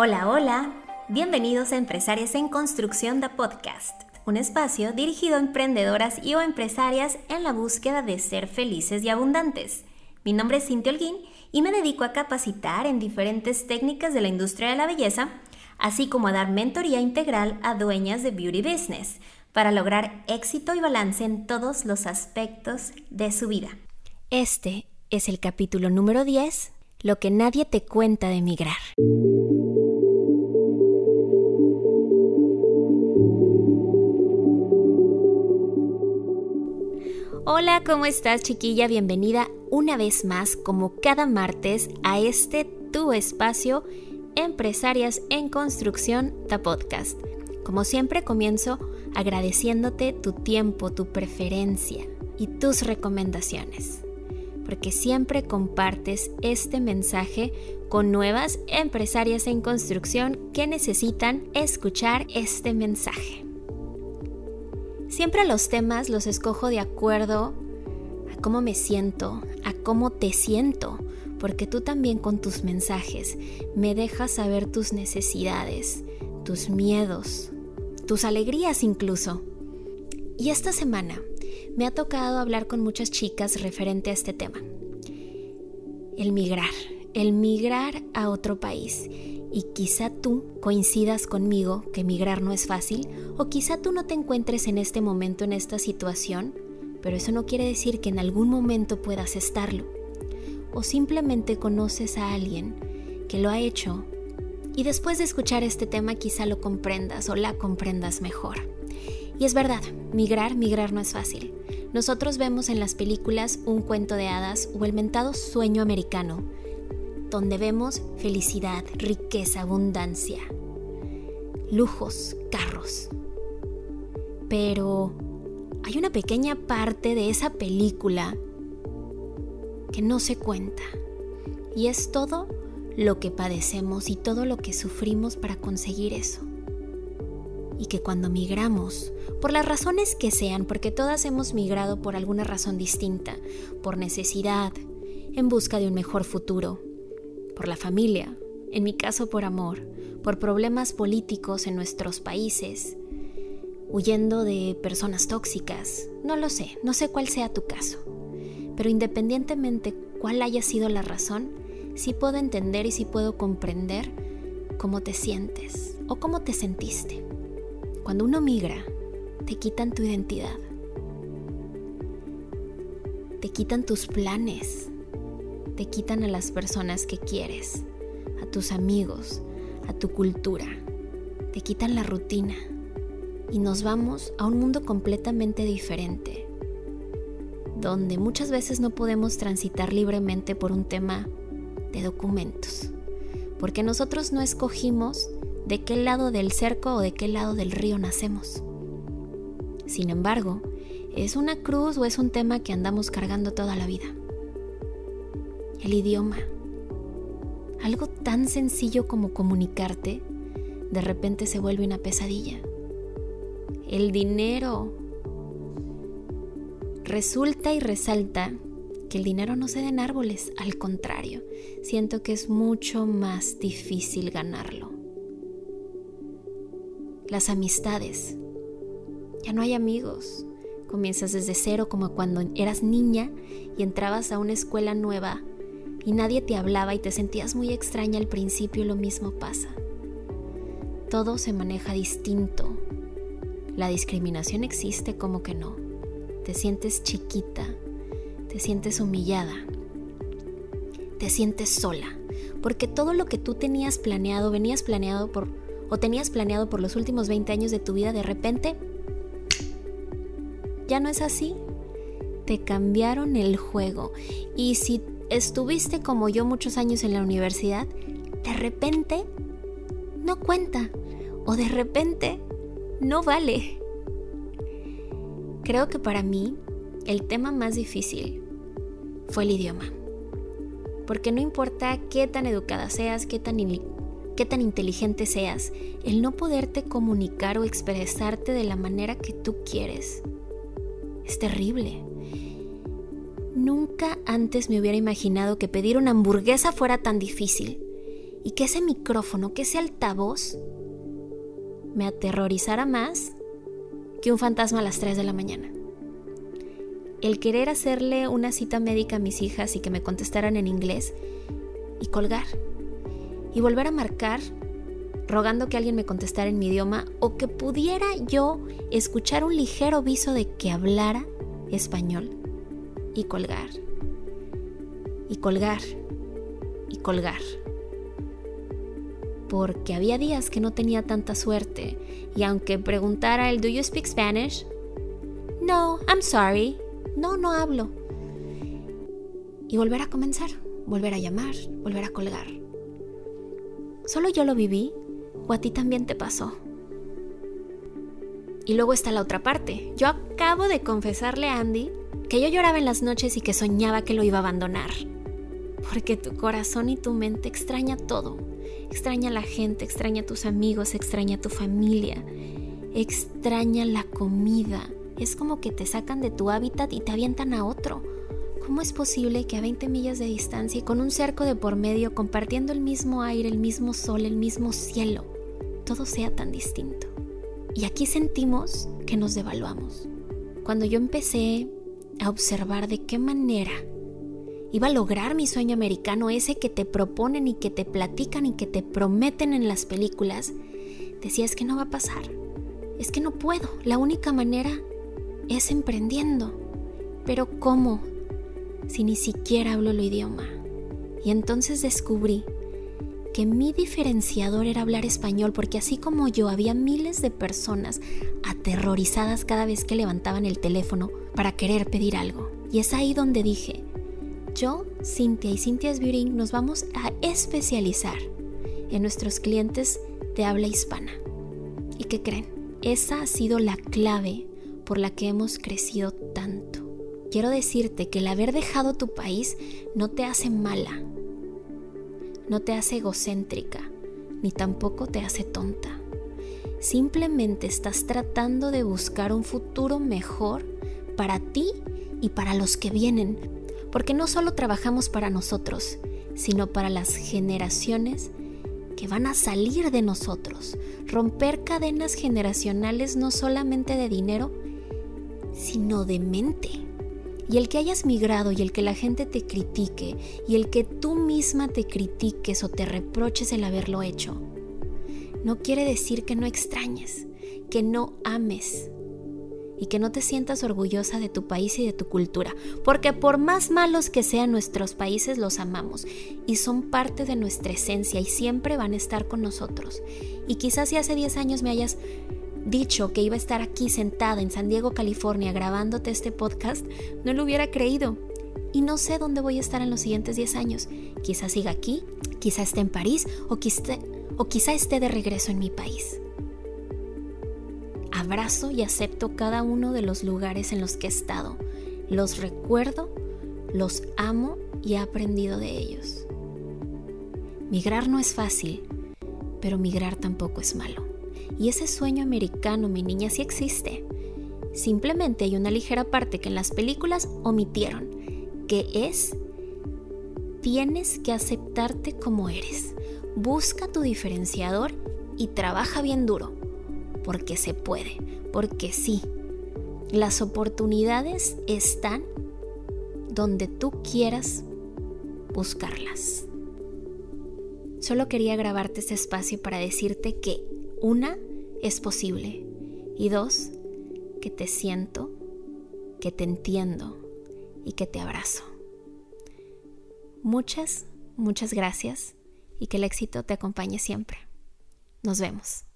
Hola, hola. Bienvenidos a Empresarias en Construcción de Podcast, un espacio dirigido a emprendedoras y o empresarias en la búsqueda de ser felices y abundantes. Mi nombre es Cintia Holguín y me dedico a capacitar en diferentes técnicas de la industria de la belleza, así como a dar mentoría integral a dueñas de beauty business para lograr éxito y balance en todos los aspectos de su vida. Este es el capítulo número 10, lo que nadie te cuenta de migrar. Hola, ¿cómo estás chiquilla? Bienvenida una vez más, como cada martes, a este tu espacio Empresarias en Construcción, ta podcast. Como siempre comienzo agradeciéndote tu tiempo, tu preferencia y tus recomendaciones, porque siempre compartes este mensaje con nuevas empresarias en construcción que necesitan escuchar este mensaje. Siempre los temas los escojo de acuerdo cómo me siento, a cómo te siento, porque tú también con tus mensajes me dejas saber tus necesidades, tus miedos, tus alegrías incluso. Y esta semana me ha tocado hablar con muchas chicas referente a este tema. El migrar, el migrar a otro país. Y quizá tú coincidas conmigo que migrar no es fácil, o quizá tú no te encuentres en este momento en esta situación, pero eso no quiere decir que en algún momento puedas estarlo. O simplemente conoces a alguien que lo ha hecho y después de escuchar este tema quizá lo comprendas o la comprendas mejor. Y es verdad, migrar, migrar no es fácil. Nosotros vemos en las películas un cuento de hadas o el mentado sueño americano, donde vemos felicidad, riqueza, abundancia, lujos, carros. Pero hay una pequeña parte de esa película que no se cuenta. Y es todo lo que padecemos y todo lo que sufrimos para conseguir eso. Y que cuando migramos, por las razones que sean, porque todas hemos migrado por alguna razón distinta, por necesidad, en busca de un mejor futuro, por la familia, en mi caso por amor, por problemas políticos en nuestros países, huyendo de personas tóxicas, no lo sé, no sé cuál sea tu caso, pero independientemente cuál haya sido la razón, sí puedo entender y sí puedo comprender cómo te sientes o cómo te sentiste. Cuando uno migra, te quitan tu identidad. Te quitan tus planes. Te quitan a las personas que quieres, a tus amigos, a tu cultura. Te quitan la rutina. Y nos vamos a un mundo completamente diferente, donde muchas veces no podemos transitar libremente por un tema de documentos, porque nosotros no escogimos de qué lado del cerco o de qué lado del río nacemos. Sin embargo, es una cruz o es un tema que andamos cargando toda la vida. El idioma. Algo tan sencillo como comunicarte, de repente se vuelve una pesadilla. El dinero. Resulta y resalta que el dinero no se da en árboles, al contrario, siento que es mucho más difícil ganarlo. Las amistades. Ya no hay amigos. Comienzas desde cero como cuando eras niña y entrabas a una escuela nueva y nadie te hablaba y te sentías muy extraña al principio lo mismo pasa. Todo se maneja distinto. La discriminación existe como que no. Te sientes chiquita, te sientes humillada, te sientes sola, porque todo lo que tú tenías planeado, venías planeado por, o tenías planeado por los últimos 20 años de tu vida, de repente, ya no es así. Te cambiaron el juego. Y si estuviste como yo muchos años en la universidad, de repente no cuenta. O de repente no vale. Creo que para mí el tema más difícil fue el idioma. Porque no importa qué tan educada seas, qué tan, qué tan inteligente seas, el no poderte comunicar o expresarte de la manera que tú quieres es terrible. Nunca antes me hubiera imaginado que pedir una hamburguesa fuera tan difícil y que ese micrófono, que ese altavoz, me aterrorizara más que un fantasma a las 3 de la mañana. El querer hacerle una cita médica a mis hijas y que me contestaran en inglés y colgar. Y volver a marcar rogando que alguien me contestara en mi idioma o que pudiera yo escuchar un ligero viso de que hablara español y colgar. Y colgar. Y colgar. Porque había días que no tenía tanta suerte y aunque preguntara el Do you speak Spanish? No, I'm sorry. No, no hablo. Y volver a comenzar, volver a llamar, volver a colgar. Solo yo lo viví o a ti también te pasó. Y luego está la otra parte. Yo acabo de confesarle a Andy que yo lloraba en las noches y que soñaba que lo iba a abandonar. Porque tu corazón y tu mente extraña todo. Extraña a la gente, extraña a tus amigos, extraña a tu familia, extraña la comida. Es como que te sacan de tu hábitat y te avientan a otro. ¿Cómo es posible que a 20 millas de distancia y con un cerco de por medio, compartiendo el mismo aire, el mismo sol, el mismo cielo, todo sea tan distinto? Y aquí sentimos que nos devaluamos. Cuando yo empecé a observar de qué manera iba a lograr mi sueño americano, ese que te proponen y que te platican y que te prometen en las películas, decía es que no va a pasar, es que no puedo, la única manera es emprendiendo. Pero ¿cómo? si ni siquiera hablo el idioma? Y entonces descubrí que mi diferenciador era hablar español porque así como yo había miles de personas aterrorizadas cada vez que levantaban el teléfono para querer pedir algo. Y es ahí donde dije, yo, Cintia y Cintia's Beauty nos vamos a especializar en nuestros clientes de habla hispana. ¿Y qué creen? Esa ha sido la clave por la que hemos crecido tanto. Quiero decirte que el haber dejado tu país no te hace mala, no te hace egocéntrica, ni tampoco te hace tonta. Simplemente estás tratando de buscar un futuro mejor para ti y para los que vienen, porque no solo trabajamos para nosotros, sino para las generaciones que van a salir de nosotros. Romper cadenas generacionales no solamente de dinero, sino de mente. Y el que hayas migrado y el que la gente te critique y el que tú misma te critiques o te reproches el haberlo hecho, no quiere decir que no extrañes, que no ames y que no te sientas orgullosa de tu país y de tu cultura, porque por más malos que sean nuestros países, los amamos y son parte de nuestra esencia y siempre van a estar con nosotros. Y quizás si hace 10 años me hayas dicho que iba a estar aquí sentada en San Diego, California, grabándote este podcast, no lo hubiera creído. Y no sé dónde voy a estar en los siguientes 10 años. Quizás siga aquí, quizá esté en París o quizá, o quizá esté de regreso en mi país. Abrazo y acepto cada uno de los lugares en los que he estado. Los recuerdo, los amo y he aprendido de ellos. Migrar no es fácil, pero migrar tampoco es malo. Y ese sueño americano, mi niña, sí existe. Simplemente hay una ligera parte que en las películas omitieron, que es, tienes que aceptarte como eres. Busca tu diferenciador y trabaja bien duro, porque se puede, porque sí. Las oportunidades están donde tú quieras buscarlas. Solo quería grabarte este espacio para decirte que una, es posible. Y dos, que te siento, que te entiendo y que te abrazo. Muchas, muchas gracias y que el éxito te acompañe siempre. Nos vemos.